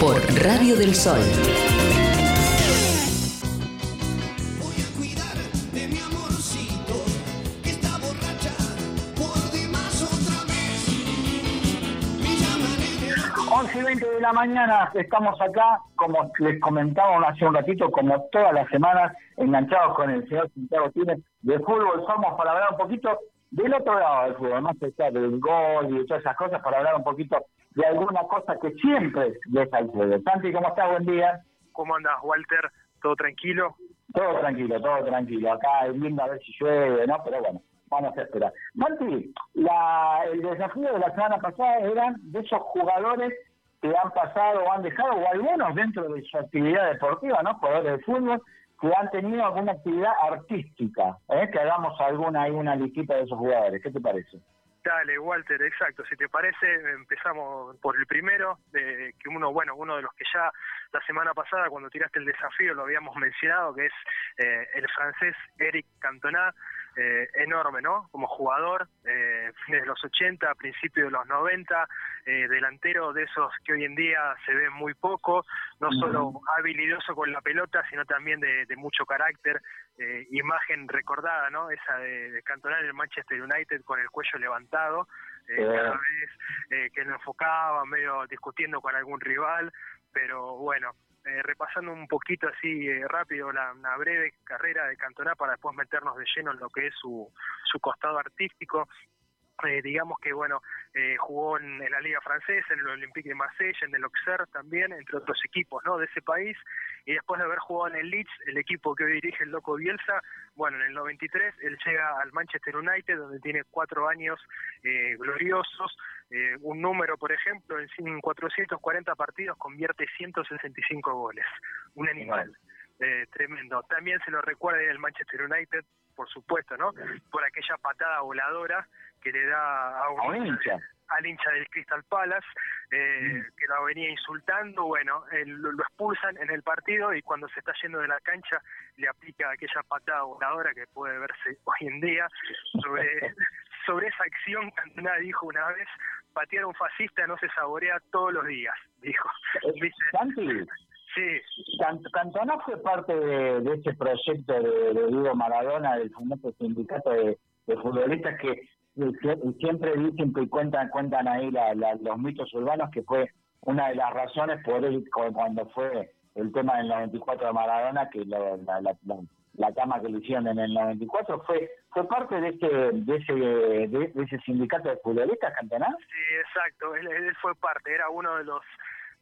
por Radio del Sol. Voy a cuidar de mi amorcito que está borracha por demás otra vez. Me llaman en el 11 y 20 de la mañana estamos acá, como les comentábamos hace un ratito, como todas las semanas, enganchados con el señor Santiago Tínez de fútbol. Somos para hablar un poquito del otro lado del fútbol, más allá del gol y de todas esas cosas, para hablar un poquito de alguna cosa que siempre el fútbol. Santi, ¿cómo estás? Buen día. ¿Cómo andas, Walter? ¿Todo tranquilo? Todo tranquilo, todo tranquilo. Acá viendo a ver si llueve, ¿no? Pero bueno, vamos a esperar. Santi, la, el desafío de la semana pasada eran de esos jugadores que han pasado o han dejado, o algunos dentro de su actividad deportiva, ¿no? Jugadores de fútbol, que han tenido alguna actividad artística. ¿eh? Que hagamos alguna ahí, una listita de esos jugadores. ¿Qué te parece? Dale, Walter, exacto. Si te parece, empezamos por el primero, que uno, bueno, uno de los que ya la semana pasada, cuando tiraste el desafío, lo habíamos mencionado, que es eh, el francés Eric Cantona, eh, enorme, ¿no? Como jugador, eh, fines de los 80, principios de los 90, eh, delantero de esos que hoy en día se ven muy poco, no solo habilidoso con la pelota, sino también de, de mucho carácter, eh, imagen recordada, ¿no? Esa de, de Cantona en el Manchester United con el cuello levantado, eh, cada vez eh, que lo enfocaba, medio discutiendo con algún rival, pero bueno, eh, repasando un poquito así eh, rápido la, una breve carrera de Cantona para después meternos de lleno en lo que es su, su costado artístico. Eh, digamos que bueno eh, jugó en, en la liga francesa en el Olympique de Marsella en el Auxerre también entre otros equipos no de ese país. Y después de haber jugado en el Leeds el equipo que hoy dirige el loco Bielsa bueno en el 93 él llega al Manchester United donde tiene cuatro años eh, gloriosos eh, un número por ejemplo en cin- 440 partidos convierte 165 goles. Un animal eh, tremendo. También se lo recuerda en el Manchester United, por supuesto, ¿no? Por aquella patada voladora que le da a un hincha. al hincha del Crystal Palace, eh, que lo venía insultando, bueno, él lo, lo expulsan en el partido y cuando se está yendo de la cancha le aplica aquella patada voladora que puede verse hoy en día sobre, sobre esa acción Cantona dijo una vez, patear a un fascista no se saborea todos los días, dijo. Santi, sí, Can- Cantona fue parte de, de ese proyecto de, de Diego Maradona, del famoso sindicato de, futbolistas que sie- siempre dicen que cuentan cuentan ahí la- los mitos urbanos que fue una de las razones por él cu- cuando fue el tema del 94 de Maradona que lo- la, la, la- cama que le hicieron en el 94 fue fue parte de ese de ese de, ese sindicato de futbolistas Cantona Sí, exacto. Él fue parte, era uno de los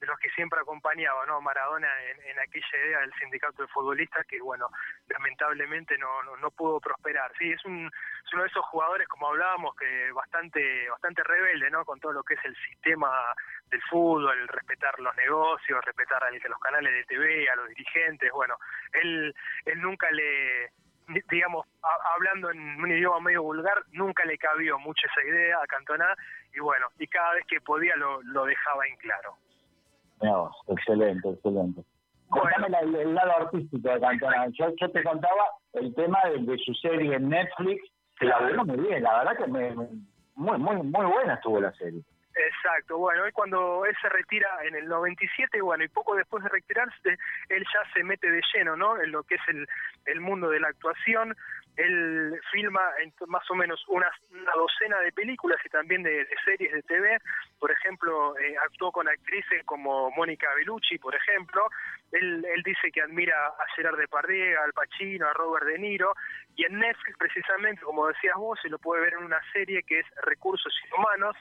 de los que siempre acompañaba, ¿no? Maradona en, aquella idea del sindicato de futbolistas que, bueno, lamentablemente no, no, no pudo prosperar. Sí, es, un, es uno de esos jugadores, como hablábamos, que bastante bastante rebelde, ¿no? Con todo lo que es el sistema del fútbol, respetar los negocios, respetar al, los canales de TV, a los dirigentes. Bueno, él, él nunca le digamos, a- hablando en un idioma medio vulgar, nunca le cabió mucho esa idea a Cantona y bueno, y cada vez que podía lo, lo dejaba en claro. Vos, excelente, excelente. Bueno. El, el lado artístico de Cantona. Yo, yo te contaba el tema de, de su serie en Netflix, que la voló muy bien, la verdad que me- muy, muy, muy buena estuvo la serie. Exacto, bueno, él cuando él se retira en el 97, bueno, y poco después de retirarse, él ya se mete de lleno, ¿no? En lo que es el, el mundo de la actuación. Él filma en más o menos una, docena de películas y también de, de series de TV. Por ejemplo, eh, actuó con actrices como Mónica Bellucci, por ejemplo. Él, él dice que admira a Gerard Depardieu, al Pacino, a Robert De Niro. Y en Netflix, precisamente, como decías vos, se lo puede ver en una serie que es Recursos Inhumanos,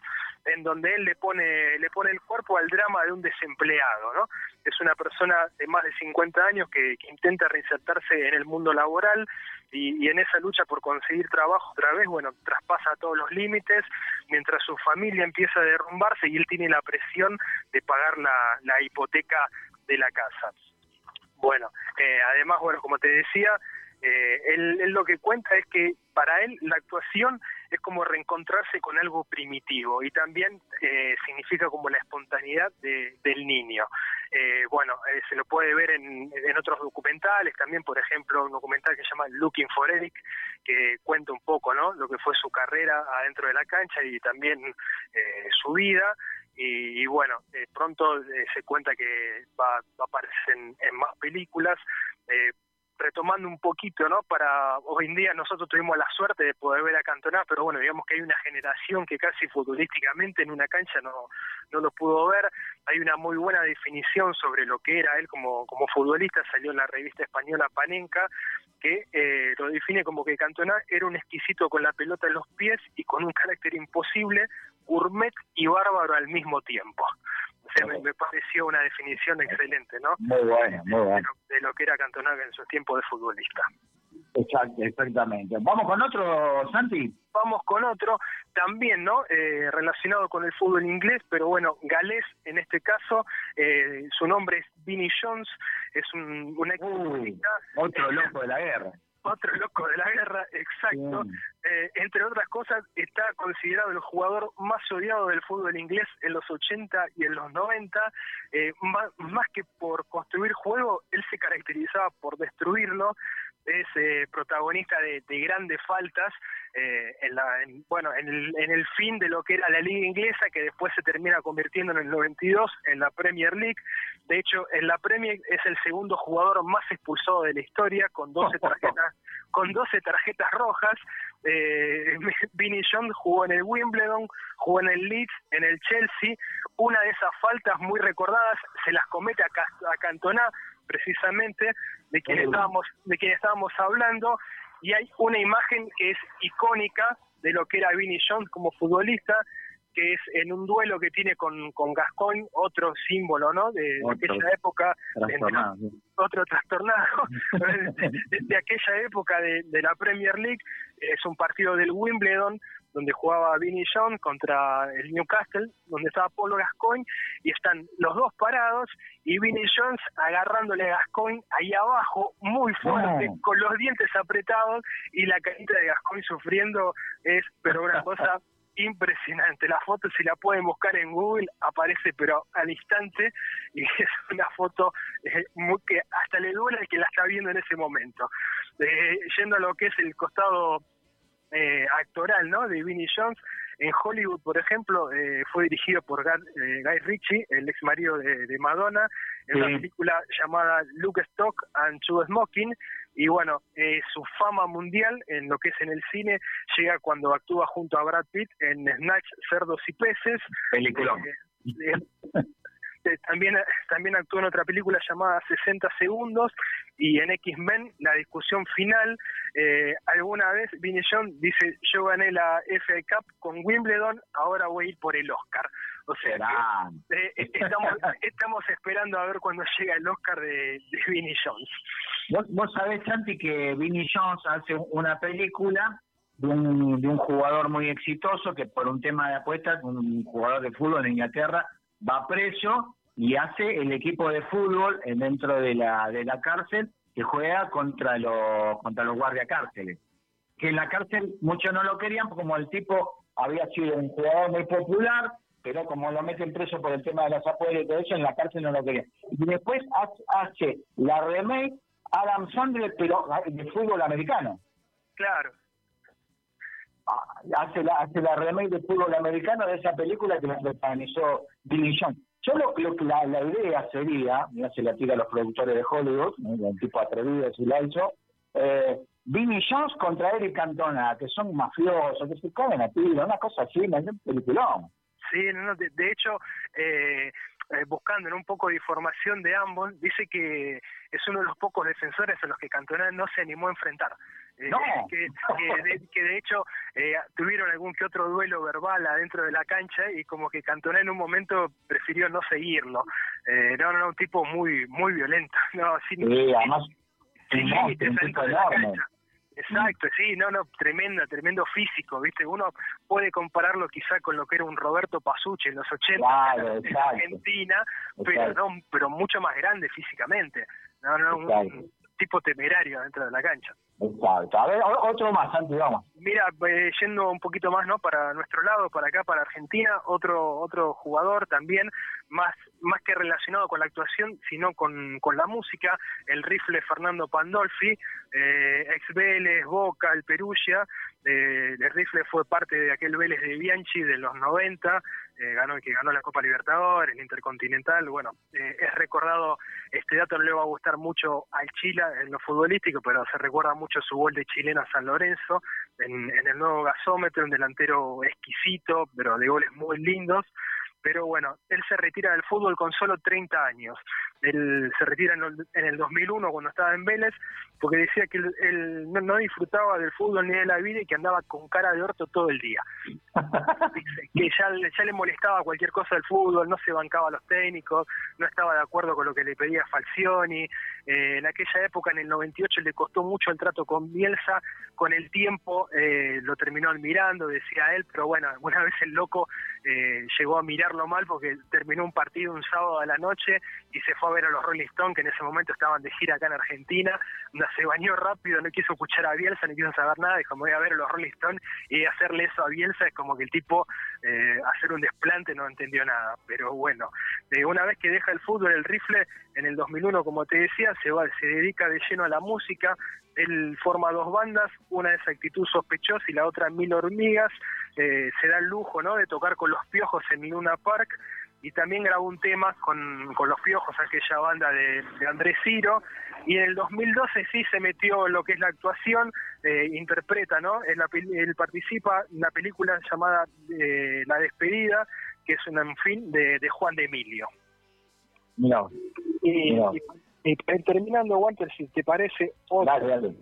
en donde él le pone le pone el cuerpo al drama de un desempleado, ¿no? Es una persona de más de 50 años que, que intenta reinsertarse en el mundo laboral y, y en esa lucha por conseguir trabajo otra vez, bueno, traspasa todos los límites, mientras su familia empieza a derrumbarse y él tiene la presión de pagar la, la hipoteca de la casa. Bueno, eh, además, bueno, como te decía, eh, él, él lo que cuenta es que para él la actuación es como reencontrarse con algo primitivo y también eh, significa como la espontaneidad de- del niño. Eh, bueno, eh, se lo puede ver en, en otros documentales, también por ejemplo un documental que se llama Looking for Eric, que cuenta un poco ¿no? lo que fue su carrera adentro de la cancha y también eh, su vida. y, bueno, eh, pronto eh, se cuenta que va, va a aparecer en, en más películas. Retomando un poquito, ¿no? Para hoy en día nosotros tuvimos la suerte de poder ver a Cantona, pero bueno, digamos que hay una generación que casi futbolísticamente en una cancha no, no lo pudo ver. Hay una muy buena definición sobre lo que era él como, como futbolista, salió en la revista española Panenka, que eh, lo define como que Cantona era un exquisito con la pelota en los pies y con un carácter imposible, gourmet y bárbaro al mismo tiempo. O sea, me, me pareció una definición excelente, ¿no? Muy bueno, muy De bueno. lo, de lo que era Cantona en su tiempo de futbolista. Exacto, exactamente. Vamos con otro, Santi. Vamos con otro, también, ¿no? Eh, relacionado con el fútbol inglés, pero bueno, galés en este caso. Eh, su nombre es Vinnie Jones, es un, un ex Uy, otro loco de la guerra. Otro loco de la guerra, exacto. Eh, entre otras cosas, está considerado el jugador más odiado del fútbol inglés en los 80 y en los 90. Eh, más, más que por construir juego, él se caracterizaba por destruirlo. Es eh, protagonista de, de grandes faltas eh, en la, en- bueno, en el, en el fin de lo que era la liga inglesa, que después se termina convirtiendo en el 92 en la Premier League. De hecho, en la Premier es el segundo jugador más expulsado de la historia, con 12 tarjetas, con 12 tarjetas rojas. Eh, Vinnie Jones jugó en el Wimbledon, jugó en el Leeds, en el Chelsea. Una de esas faltas muy recordadas se las comete a, a Cantona, precisamente, de quien estábamos, de quien estábamos hablando. Y hay una imagen que es icónica de lo que era Vinnie Jones como futbolista, que es en un duelo que tiene con, con Gascoigne, otro símbolo, ¿no? De, de aquella época, Trastornado. otro trastornado de, de aquella época de, de la Premier League. Es un partido del Wimbledon donde jugaba Vinnie Jones contra el Newcastle, donde estaba Polo Gascoigne, y están los dos parados y Vinnie Jones agarrándole a Gascoigne ahí abajo, muy fuerte, No. con los dientes apretados y la carita de Gascoigne sufriendo es, pero una cosa impresionante. La foto, si la pueden buscar en Google, aparece pero al instante y es una foto eh, muy que hasta le duele al que la está viendo en ese momento. Eh, yendo a lo que es el costado eh, actoral, ¿no? De Vinnie Jones. En Hollywood, por ejemplo, eh, fue dirigido por Gar- eh, Guy Ritchie, el ex marido de, de Madonna, en Sí. una película llamada Luke Stock and Two Smoking. Y bueno, eh, su fama mundial en lo que es en el cine llega cuando actúa junto a Brad Pitt en Snatch, Cerdos y Peces. Peliculón. Eh, también, también actuó en otra película llamada 60 segundos y en X-Men, la discusión final, eh, alguna vez Vinnie Jones dice, yo gané la FA Cup con Wimbledon, ahora voy a ir por el Oscar. O sea, que, eh, eh, estamos, estamos esperando a ver cuándo llega el Oscar de, de Vinnie Jones. Vos, vos sabés, Santi, que Vinnie Jones hace una película de un, de un jugador muy exitoso que por un tema de apuestas, un jugador de fútbol en Inglaterra, va preso y hace el equipo de fútbol en- dentro de la, de la cárcel que juega contra los, contra los guardiacárceles. Que en la cárcel muchos no lo querían, como el tipo había sido un jugador muy popular, pero como lo meten preso por el tema de las apuestas y todo eso, en la cárcel no lo querían. Y después hace, la remake Adam Sandler, pero de fútbol americano. Claro, Ah, Hace la, hace la remake de fútbol americano de esa película que la protagonizó Billy Jones. Yo lo, lo que la, la idea sería, mira, se la tira a los productores de Hollywood, ¿no? el tipo atrevido si la hizo, eh, Vinnie Jones contra Eric Cantona, que son mafiosos, que se caen a tiro, una cosa así, me un peliculón. Sí, no, no, de, de hecho, eh, eh, buscando en un poco de información de ambos, dice que es uno de los pocos defensores a los que Cantona no se animó a enfrentar. Eh, que, que de, que de hecho eh, tuvieron algún que otro duelo verbal adentro de la cancha y como que Cantona en un momento prefirió no seguirlo. Eh, no, no, no, un tipo muy muy violento, no, sin, Sí, además, sin límites dentro la cancha. Exacto, sí, no, no, tremendo, tremendo físico, ¿viste? Uno puede compararlo quizá con lo que era un Roberto Pasucci en los 80 Claro, en exacto. Argentina, pero no, pero mucho más grande físicamente. No, no, un tipo temerario dentro de la cancha. Exacto. A ver, otro más, Santi, vamos. Mira, eh, yendo un poquito más, ¿no? Para nuestro lado, para acá, para Argentina, otro otro jugador también más más que relacionado con la actuación, sino con, con la música, el rifle Fernando Pandolfi, eh, ex Vélez, Boca, el Perugia, Eh, el rifle fue parte de aquel Vélez de Bianchi de los 90, eh, ganó, que ganó la Copa Libertadores, el Intercontinental. Bueno, eh, es recordado, este dato no le va a gustar mucho al Chile en lo futbolístico, pero se recuerda mucho su gol de chilena San Lorenzo en, en el nuevo gasómetro, un delantero exquisito, pero de goles muy lindos pero bueno, él se retira del fútbol con solo 30 años. Él se retira en el, en el 2001 cuando estaba en Vélez, porque decía que él, no, disfrutaba del fútbol ni de la vida y que andaba con cara de orto todo el día. Que ya, ya le molestaba cualquier cosa del fútbol, no se bancaba a los técnicos, no estaba de acuerdo con lo que le pedía Falcioni. Eh, en aquella época, en el 98, le costó mucho el trato con Bielsa. Con el tiempo eh, lo terminó admirando, decía él, pero bueno, alguna vez el loco eh, llegó a mirarlo mal porque terminó un partido un sábado a la noche y se fue a ver a los Rolling Stones, que en ese momento estaban de gira acá en Argentina. Se bañó rápido, no quiso escuchar a Bielsa, no quiso saber nada, dijo, me voy a ver a los Rolling Stones y hacerle eso a Bielsa es como que el tipo eh, hacer un desplante no entendió nada. Pero bueno, eh, una vez que deja el fútbol, el rifle, en el 2001, como te decía, se va, se dedica de lleno a la música. Él forma dos bandas, una es Actitud Sospechosa y la otra Mil Hormigas. Eh, se da el lujo ¿no? de tocar con los piojos en Luna Park y también grabó un tema con, con los piojos, aquella banda de, de Andrés Ciro. Y en el 2012 sí se metió en lo que es la actuación, eh, interpreta, ¿no? En la pel- él participa en una película llamada eh, La Despedida, que es un fin de, de Juan de Emilio. Y, Mirá. y- y terminando, Walter, si te parece, dale, dale.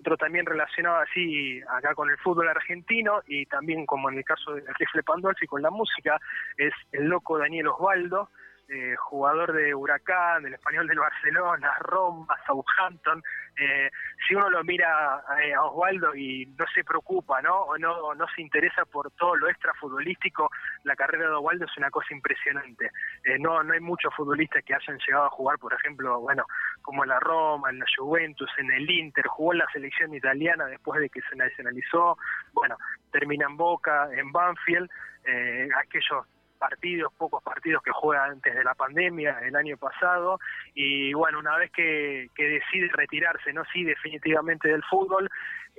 Otro también relacionado así acá con el fútbol argentino y también como en el caso del rifle Pandolfi con la música, es el loco Daniel Osvaldo, eh, jugador de Huracán, del Español del Barcelona, Roma, Southampton. Eh, si uno lo mira eh, a Osvaldo y no se preocupa, ¿no? O no, no se interesa por todo lo extra futbolístico, la carrera de Osvaldo es una cosa impresionante. Eh, no, no hay muchos futbolistas que hayan llegado a jugar, por ejemplo, bueno, como en la Roma, en la Juventus, en el Inter, jugó en la selección italiana después de que se nacionalizó, bueno, termina en Boca, en Banfield, eh, aquellos partidos, pocos partidos que juega antes de la pandemia, el año pasado, y bueno, una vez que, decide retirarse, no sí definitivamente del fútbol,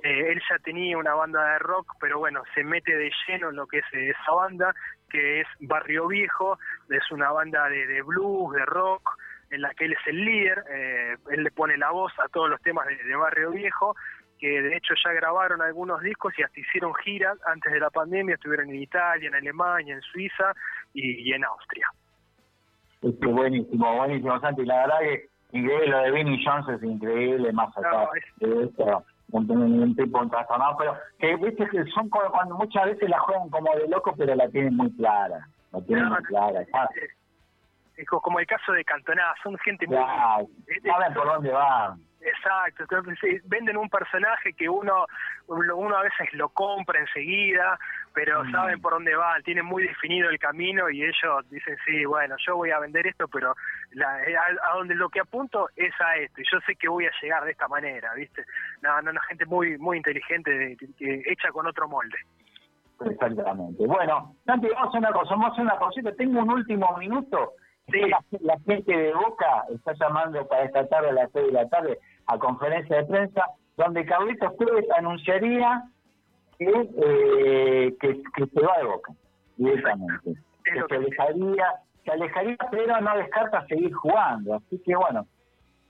eh, él ya tenía una banda de rock, pero bueno, se mete de lleno en lo que es eh, esa banda, que es Barrio Viejo, es una banda de, de blues, de rock, en la que él es el líder, eh, él le pone la voz a todos los temas de Barrio Viejo, que de hecho ya grabaron algunos discos y hasta hicieron giras antes de la pandemia, estuvieron en Italia, en Alemania, en Suiza y, y en Austria. Este, buenísimo, buenísimo, Santi. La verdad que increíble lo de Vinnie Jones es increíble, más acá No, es- de esto, un, un, tipo trastornado, pero que viste que son como cuando muchas veces la juegan como de loco, pero la tienen muy clara, la tienen No, muy clara. Es, es co- como el caso de Cantoná, son gente muy... ya, saben por dónde van. Exacto, venden un personaje que uno uno uno a veces lo compra enseguida, pero Mm. saben por dónde van, tienen muy definido el camino y ellos dicen, sí, bueno, yo voy a vender esto, pero la, eh, a, a donde lo que apunto es a esto, y yo sé que voy a llegar de esta manera, ¿viste? No, no, no, gente muy muy inteligente, de- que- que hecha con otro molde. Exactamente. Bueno, vamos a hacer una cosa, vamos a hacer una cosita. Tengo un último minuto. Sí. La, la gente de Boca está llamando para esta tarde a las seis de la tarde a conferencia de prensa, donde Carlitos Pérez anunciaría que, eh, que, que se va de Boca directamente. Que se alejaría, se alejaría, pero no descarta seguir jugando. Así que bueno,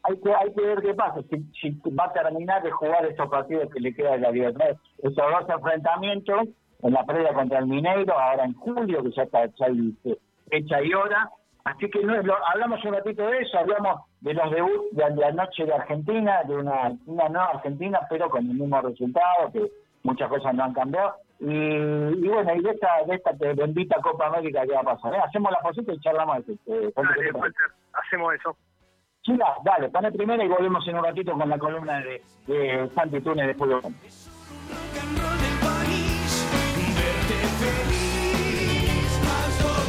hay que hay que ver qué pasa, si, si va a terminar de jugar esos partidos que le queda de la libertad, esos dos enfrentamientos en la previa contra el Mineiro, ahora en julio, que ya está ya hay eh, fecha y hora. Así que no, es lo- hablamos un ratito de eso, hablamos de los debuts de, de anoche de Argentina, de una, una nueva Argentina, pero con el mismo resultado, que muchas cosas no han cambiado. Y, y bueno, y de esta, de esta bendita Copa América que va a pasar. ¿eh? Hacemos la posita y charlamos de esto. Eh, ¿cuánto Dale, hacemos eso. Chila, dale, pone primero y volvemos en un ratito con la columna de, de Santi Túnez de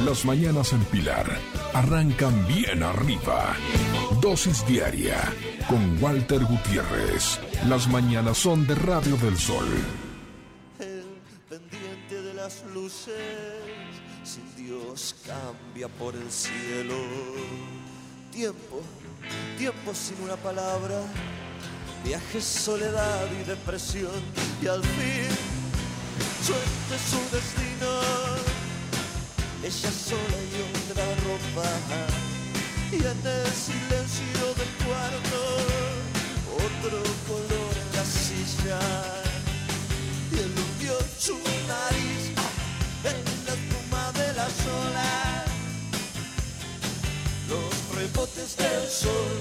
Las mañanas en Pilar arrancan bien arriba. Dosis diaria con Walter Gutiérrez. Las mañanas son de Radio del Sol. el pendiente de las luces, sin Dios cambia por el cielo. Tiempo, tiempo sin una palabra, viajes, soledad y depresión, y al fin suerte su destino. Ella sola y otra ropa. Y en el silencio del cuarto, otro color en la silla. Y él hundió su nariz en la espuma de las olas. Los rebotes del sol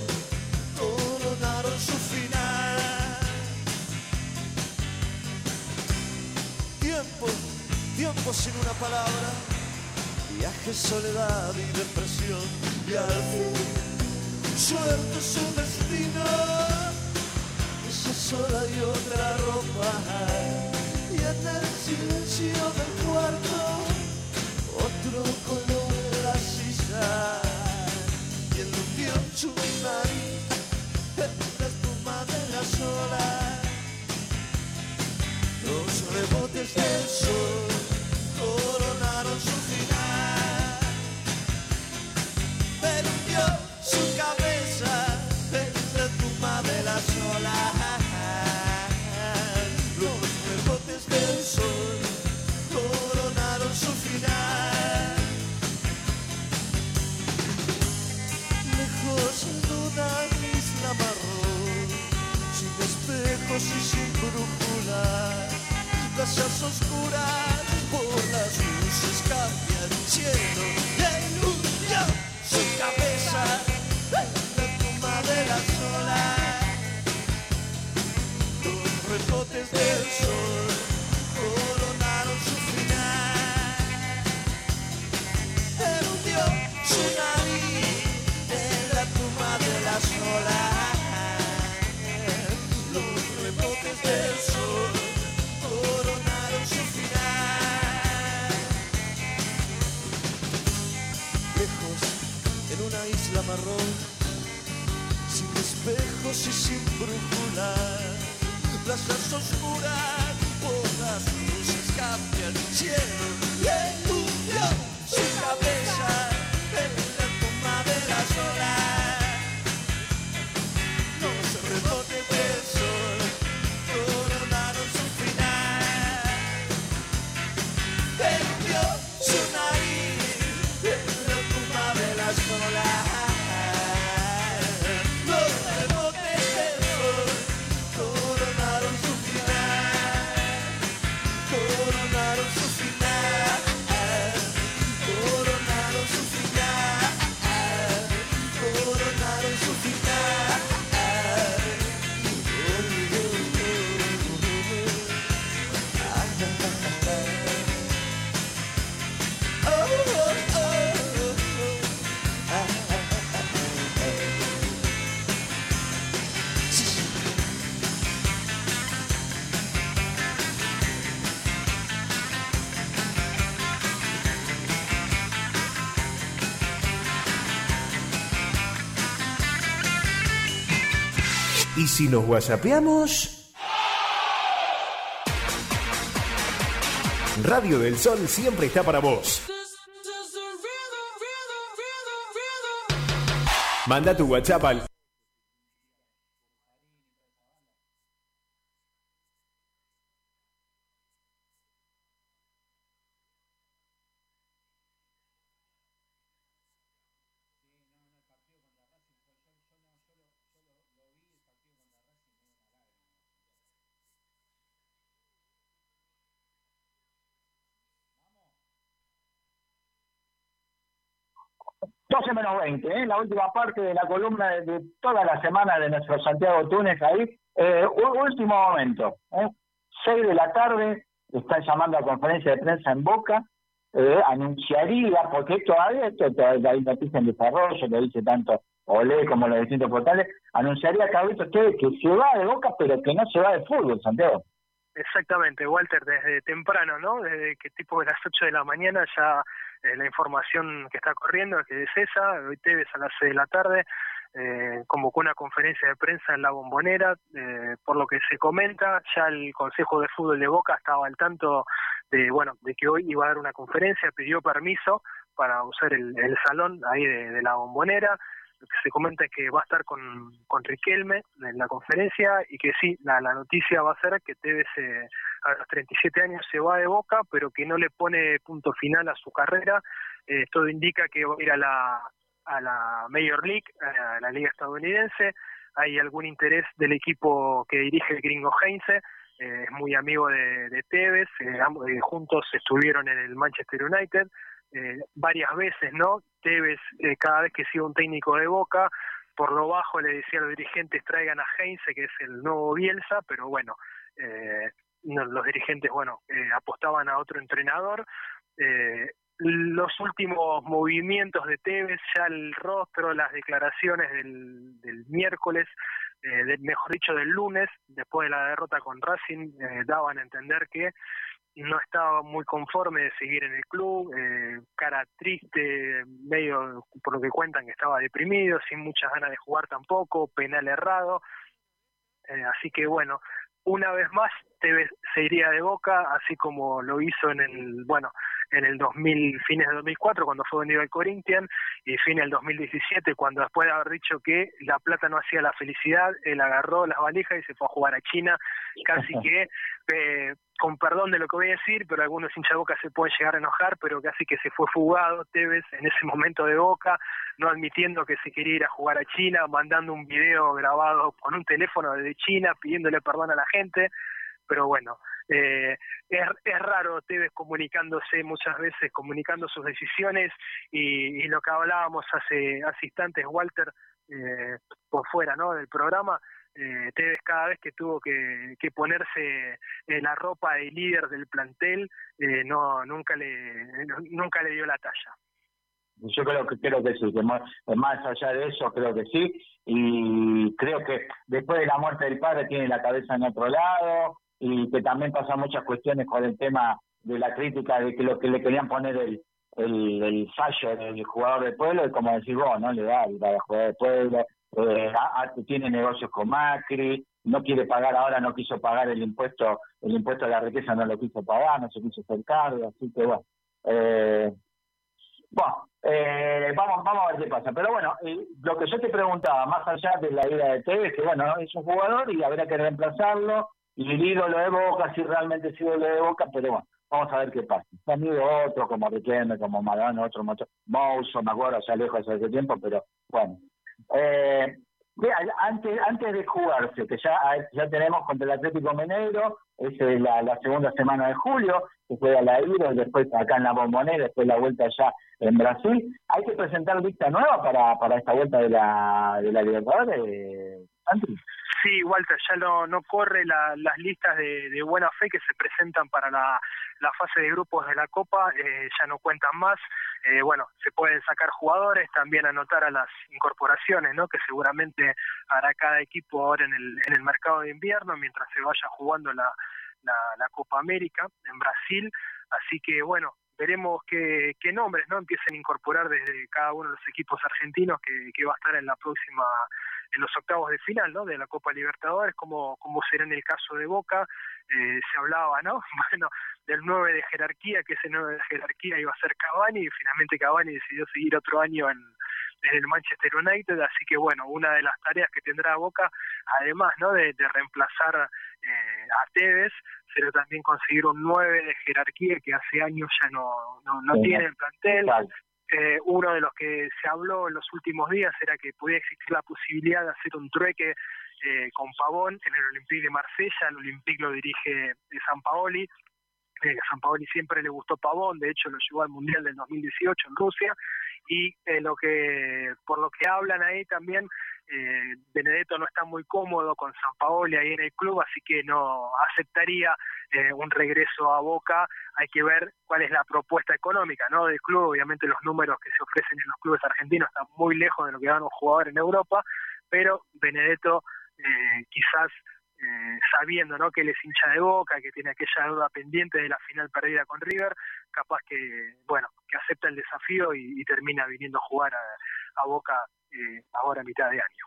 coronaron su final. Tiempo, tiempo sin una palabra. Viaje, soledad y depresión. Y al fin, suerte su destino. Esa sola y otra ropa. Y en el silencio del cuarto, otro color en la silla. Si nos whatsappeamos? Radio del Sol siempre está para vos. Manda tu WhatsApp al doce menos 20, ¿eh? la última parte de la columna de, toda la semana de nuestro Santiago Túnez ahí. Eh, último momento, ¿eh? 6 de la tarde, están llamando a conferencia de prensa en Boca, eh, anunciaría, porque todavía esto todavía hay noticias en desarrollo, lo dice tanto Olé como los distintos portales, anunciaría Tevez que se va de Boca, pero que no se va de fútbol, Santiago. Exactamente, Walter, desde temprano, ¿no? Desde que tipo de las 8 de la mañana ya eh, la información que está corriendo es que es esa, hoy Tevez a las 6 de la tarde eh, convocó una conferencia de prensa en la bombonera, eh, por lo que se comenta, ya el Consejo de Fútbol de Boca estaba al tanto de, bueno, de que hoy iba a dar una conferencia, pidió permiso para usar el, el salón ahí de, de la bombonera, lo que se comenta es que va a estar con, con Riquelme en la conferencia y que sí, la, la noticia va a ser que Tevez se, a los 37 años se va de Boca, pero que no le pone punto final a su carrera. Eh, todo indica que va a ir a la, a la Major League, a la liga estadounidense. Hay algún interés del equipo que dirige el gringo Heinze, eh, es muy amigo de, de Tevez, eh, ambos- eh, juntos estuvieron en el Manchester United eh, varias veces, ¿no? Tevez, eh, cada vez que sigue un técnico de Boca, por lo bajo le decía a los dirigentes traigan a Heinze, que es el nuevo Bielsa, pero bueno, eh, no, los dirigentes, bueno, eh, apostaban a otro entrenador. Eh, los últimos movimientos de Tevez, ya el rostro, las declaraciones del, miércoles, eh, del- mejor dicho del lunes, después de la derrota con Racing, daban a entender que no estaba muy conforme de seguir en el club, eh, cara triste, medio por lo que cuentan que estaba deprimido, sin muchas ganas de jugar tampoco, penal errado, eh, así que bueno, una vez más Tevez se iría de Boca, así como lo hizo en el, bueno, en el 2000, fines de 2004 cuando fue vendido al Corinthians y fines del 2017 cuando después de haber dicho que la plata no hacía la felicidad, él agarró las valijas y se fue a jugar a China, casi que eh, con perdón de lo que voy a decir, pero algunos hinchas de Boca se pueden llegar a enojar, pero casi que se fue fugado Tevez en ese momento de Boca, no admitiendo que se quería ir a jugar a China, mandando un video grabado con un teléfono desde China, pidiéndole perdón a la gente, pero bueno, eh, es, es raro Tevez comunicándose muchas veces, comunicando sus decisiones y, y lo que hablábamos hace, hace instantes, Walter, eh, por fuera ¿no? del programa, eh, Tevez cada vez que tuvo que, ponerse eh, la ropa de líder del plantel, eh, no nunca le nunca le dio la talla. Yo creo que creo que sí, que más, más allá de eso creo que sí y creo que después de la muerte del padre tiene la cabeza en otro lado y que también pasan muchas cuestiones con el tema de la crítica de que lo que le querían poner el el, el fallo del jugador de pueblo y como decís vos, no le da el jugador de pueblo, eh, tiene negocios con Macri, no quiere pagar ahora, no quiso pagar el impuesto, el impuesto a la riqueza no lo quiso pagar, no se quiso hacer cargo, así que bueno, eh, bueno, eh, vamos, vamos a ver qué pasa. Pero bueno, eh, lo que yo te preguntaba, más allá de la ida de Tevez, que bueno, es un jugador y habrá que reemplazarlo, y el ídolo de Boca, si realmente es ídolo de Boca, pero bueno, vamos a ver qué pasa. Han ido otros, como Riquelme, como Maradona, otro mucho, Mouso, me acuerdo, ya lejos hace tiempo, pero bueno. Eh, antes, antes de jugarse, que ya, ya tenemos contra el Atlético Mineiro, es la, segunda semana de julio, que juega la y después acá en la Bombonera, después la vuelta allá en Brasil. ¿Hay que presentar lista nueva para, para esta vuelta de la, de la Libertadores, Sí, Walter, ya no, no corre la- las listas de, de buena fe que se presentan para la, la fase de grupos de la Copa, eh, ya no cuentan más. Eh, bueno, se pueden sacar jugadores, también anotar a las incorporaciones, ¿no? Que seguramente hará cada equipo ahora en el, en el mercado de invierno mientras se vaya jugando la, la, la Copa América en Brasil. Así que, bueno, veremos qué, qué nombres no empiecen a incorporar desde cada uno de los equipos argentinos que, que va a estar en la próxima en los octavos de final ¿no? de la Copa Libertadores, como, como será en el caso de Boca, eh, se hablaba, ¿no? Bueno, del 9 de jerarquía, que ese 9 de jerarquía iba a ser Cavani, y finalmente Cavani decidió seguir otro año en, en el Manchester United, así que bueno, una de las tareas que tendrá Boca, además ¿no? de, de reemplazar eh, a Tevez, será también conseguir un 9 de jerarquía que hace años ya no, no, no Sí, tiene el plantel, eh, uno de los que se habló en los últimos días era que podía existir la posibilidad de hacer un trueque eh, con Pavón en el Olympique de Marsella, el Olympique lo dirige eh, San Paoli, eh, San Paoli siempre le gustó Pavón, de hecho lo llevó al Mundial del 2018 en Rusia, y eh, lo que por lo que hablan ahí también, eh, Benedetto no está muy cómodo con San Paoli ahí en el club, así que no aceptaría eh, un regreso a Boca, hay que ver cuál es la propuesta económica ¿no? del club, obviamente los números que se ofrecen en los clubes argentinos están muy lejos de lo que gana un jugador en Europa, pero Benedetto eh, quizás eh, sabiendo ¿no? que él es hincha de Boca, que tiene aquella duda pendiente de la final perdida con River, capaz que bueno que acepta el desafío y, y termina viniendo a jugar a, a Boca eh, ahora a mitad de año.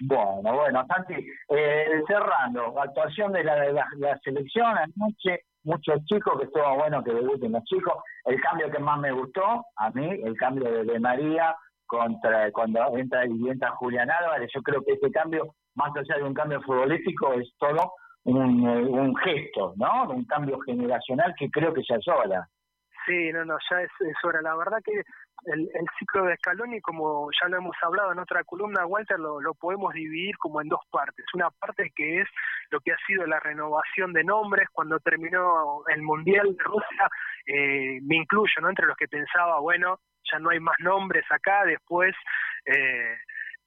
Bueno, bueno, Santi, eh, cerrando, actuación de la, de la, la selección anoche, muchos chicos, que estuvo bueno que debuten los chicos. El cambio que más me gustó, a mí, el cambio de, de María contra cuando entra y entra Julián Álvarez, yo creo que ese cambio, más allá de un cambio futbolístico, es todo un, eh, un gesto, ¿no? Un cambio generacional que creo que ya es hora. Sí, no, no, ya es, es hora. La verdad que el, el ciclo de Scaloni, como ya lo hemos hablado en otra columna, Walter, lo, podemos dividir como en dos partes. Una parte que es lo que ha sido la renovación de nombres cuando terminó el Mundial de Rusia, eh, me incluyo, ¿no? Entre los que pensaba, bueno, ya no hay más nombres acá, después... Eh,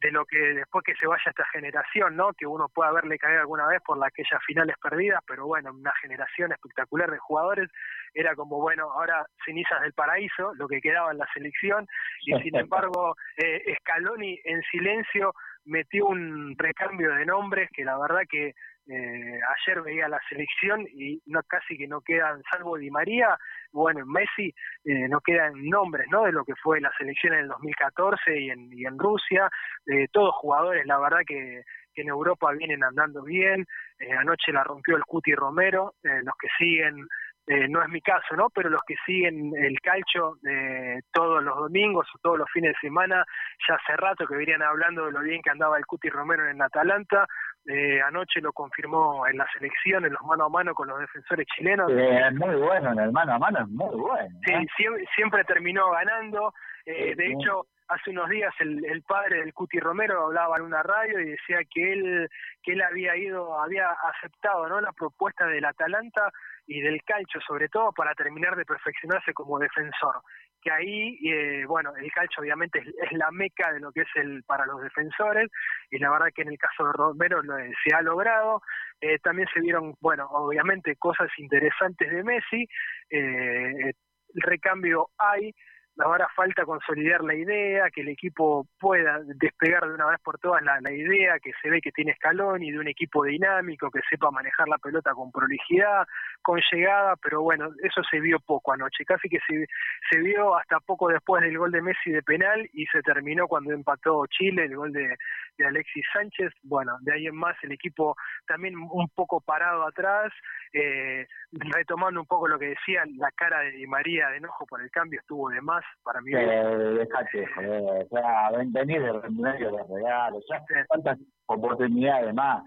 de lo que después que se vaya esta generación, ¿no? Que uno pueda verle caer alguna vez por la, aquellas finales perdidas, pero bueno, una generación espectacular de jugadores, era como, bueno, ahora cenizas del paraíso, lo que quedaba en la selección, y sin embargo, eh, Scaloni en silencio metió un recambio de nombres que la verdad que eh, ayer veía la selección y no casi que no quedan, salvo Di María, bueno, Messi, eh, no quedan nombres, ¿no? De lo que fue la selección en el 2014 y en, y en Rusia, eh, todos jugadores, la verdad que, que en Europa vienen andando bien, eh, anoche la rompió el Cuti Romero, eh, los que siguen eh, no es mi caso, ¿no? Pero los que siguen el calcho eh, todos los domingos o todos los fines de semana, ya hace rato que venían hablando de lo bien que andaba el Cuti Romero en el Atalanta, eh, anoche lo confirmó en la selección, en los mano a mano con los defensores chilenos. Eh, es muy bueno, en el mano a mano es muy bueno. Sí, ¿eh? siempre, siempre terminó ganando. Eh, de hecho, hace unos días el, el padre del Cuti Romero hablaba en una radio y decía que él que él había ido, había aceptado ¿no? la propuesta del Atalanta y del calcio sobre todo para terminar de perfeccionarse como defensor. Que ahí eh, bueno el calcio obviamente es, la meca de lo que es el para los defensores y la verdad que en el caso de Romero se ha logrado. Eh, también se vieron bueno obviamente cosas interesantes de Messi. Eh, el recambio hay ahora falta consolidar la idea, que el equipo pueda despegar de una vez por todas la, idea que se ve que tiene escalón y de un equipo dinámico que sepa manejar la pelota con prolijidad, con llegada, pero bueno, eso se vio poco anoche, casi que se, se vio hasta poco después del gol de Messi de penal y se terminó cuando empató Chile, el gol de, de Alexis Sánchez, bueno, de ahí en más el equipo también un poco parado atrás, eh, retomando un poco lo que decía, la cara de Di María de enojo por el cambio estuvo de más para mí. Eh, dejate, joder, o sea, ven, venir de medio de regalo, ya cuántas oportunidades más.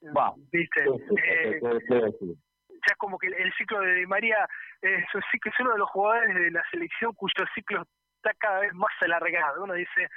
Bueno, ¿Viste? Eh, ya es como que el, el ciclo de Di María es, es uno de los jugadores de la selección cuyo ciclo está cada vez más alargado. Uno dice,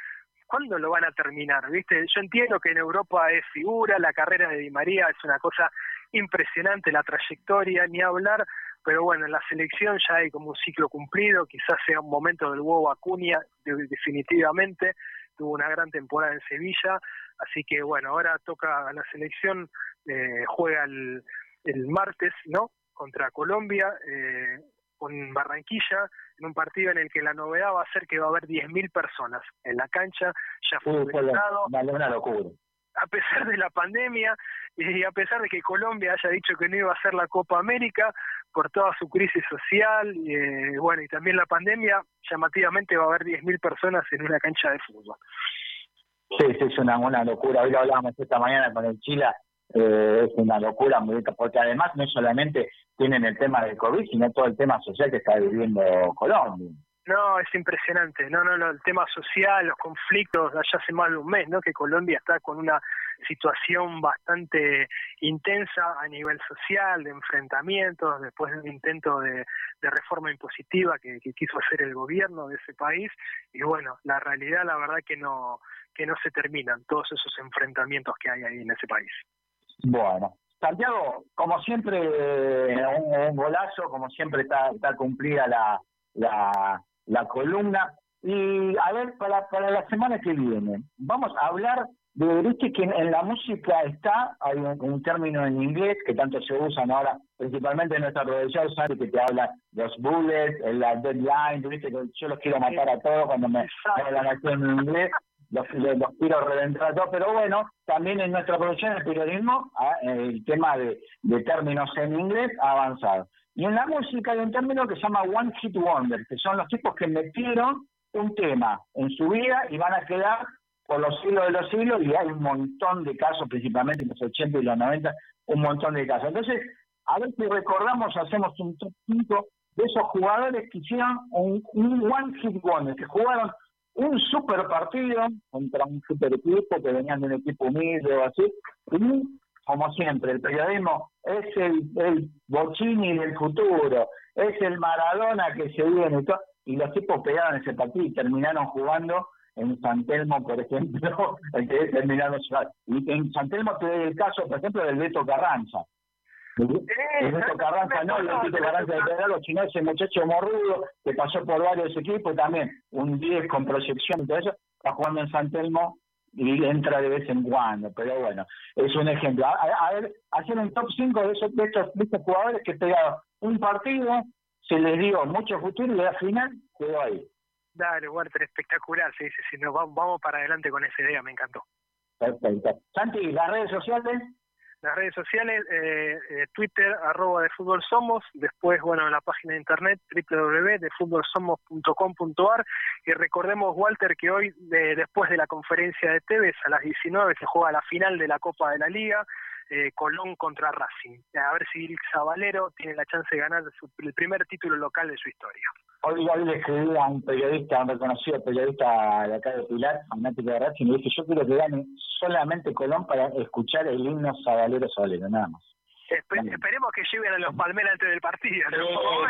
¿cuándo lo van a terminar? ¿Viste? Yo entiendo que en Europa es figura, la carrera de Di María es una cosa impresionante, la trayectoria, ni hablar, pero bueno, en la selección ya hay como un ciclo cumplido, quizás sea un momento del huevo Acuña, de- definitivamente, tuvo una gran temporada en Sevilla, así que bueno, ahora toca a la selección, eh, juega el, el martes, ¿no? Contra Colombia, eh, con Barranquilla, en un partido en el que la novedad va a ser que va a haber 10.000 personas en la cancha, ya fue Sí, organizado, una locura. a pesar de la pandemia y a pesar de que Colombia haya dicho que no iba a hacer la Copa América por toda su crisis social, y, eh, bueno, y también la pandemia, llamativamente va a haber 10.000 personas en una cancha de fútbol. Sí, sí, es una, una locura. Hoy lo hablábamos esta mañana con el Chila. eh, es una locura, muy porque además no solamente tienen el tema del COVID, sino todo el tema social que está viviendo Colombia. No, es impresionante. No, no, no, el tema social, los conflictos, allá hace más de un mes, ¿no? Que Colombia está con una situación bastante intensa a nivel social, de enfrentamientos, después de un intento de, reforma impositiva que, quiso hacer el gobierno de ese país. Y bueno, la realidad, la verdad que no que no se terminan todos esos enfrentamientos que hay ahí en ese país. Bueno, Santiago, como siempre, un, golazo, como siempre está, cumplida la, la, la columna. Y a ver, para, para la semana que viene, vamos a hablar de, que en, la música está, hay un, término en inglés que tanto se usan ahora, principalmente en nuestra producción, sabe que te habla los bullets, la deadline, viste yo los quiero matar a todos cuando me hablan así en inglés los, los, los quiero reventar a todos, pero bueno, también en nuestra producción de periodismo ah, el tema de, de términos en inglés ha avanzado. Y en la música hay un término que se llama One Hit Wonder, que son los tipos que metieron un tema en su vida y van a quedar por los siglos de los siglos y hay un montón de casos, principalmente en los 80 y los 90, un montón de casos. Entonces, a ver si recordamos, hacemos un 5 de esos jugadores que hicieron un, un One Hit Wonder, que jugaron un super partido contra un super equipo que venían de un equipo humilde o así, y como siempre, el periodismo es el, el Bocini del futuro, es el Maradona que se viene y todo, y los tipos pegaron ese partido y terminaron jugando en San Telmo, por ejemplo, el que terminaron Y en San Telmo te doy el caso, por ejemplo, del Beto Carranza. El Beto Carranza no, el Beto Carranza de Pedro, sino ese muchacho morrudo que pasó por varios equipos también, un 10 con proyección y todo eso, está jugando en San Telmo y entra de vez en cuando, pero bueno, es un ejemplo. A, a- a ver, hacer un top 5 de, esos, de, estos, de estos jugadores que pegaron un partido, se les dio mucho futuro y al final quedó ahí. Dale, Walter, espectacular, sí, sí, sí, nos vamos, vamos para adelante con esa idea, me encantó. Perfecto. Santi, las redes sociales, Las redes sociales, eh, eh, Twitter, arroba de fútbol somos, después, bueno, en la página de internet, www.defutbolsomos.com.ar, y recordemos, Walter, que hoy, de- después de la conferencia de Tevez, a las 19 se juega la final de la Copa de la Liga, eh, Colón contra Racing. A ver si Zabalero tiene la chance de ganar su- el primer título local de su historia. hoy, hoy le escribí a un periodista, un reconocido periodista de acá de Pilar, fanático de Racing, y le dije, yo quiero que gane solamente Colón para escuchar el himno Sabalero Sabalero, nada más. Espe- esperemos que lleguen a los Palmeras antes del partido. ¿no?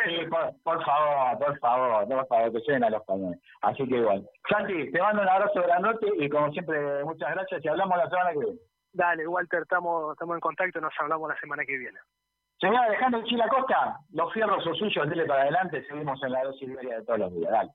Sí, por, por favor, por favor, por favor, que lleguen a los pañuelos. Así que igual. Santi, te mando un abrazo grandote y como siempre, muchas gracias y hablamos la semana que viene. Dale, Walter, estamos, estamos en contacto, nos hablamos la semana que viene. Señora Alejandro Chila Costa, los fierros son suyos, dile para adelante, seguimos en la dosis diaria de todos los días. Dale.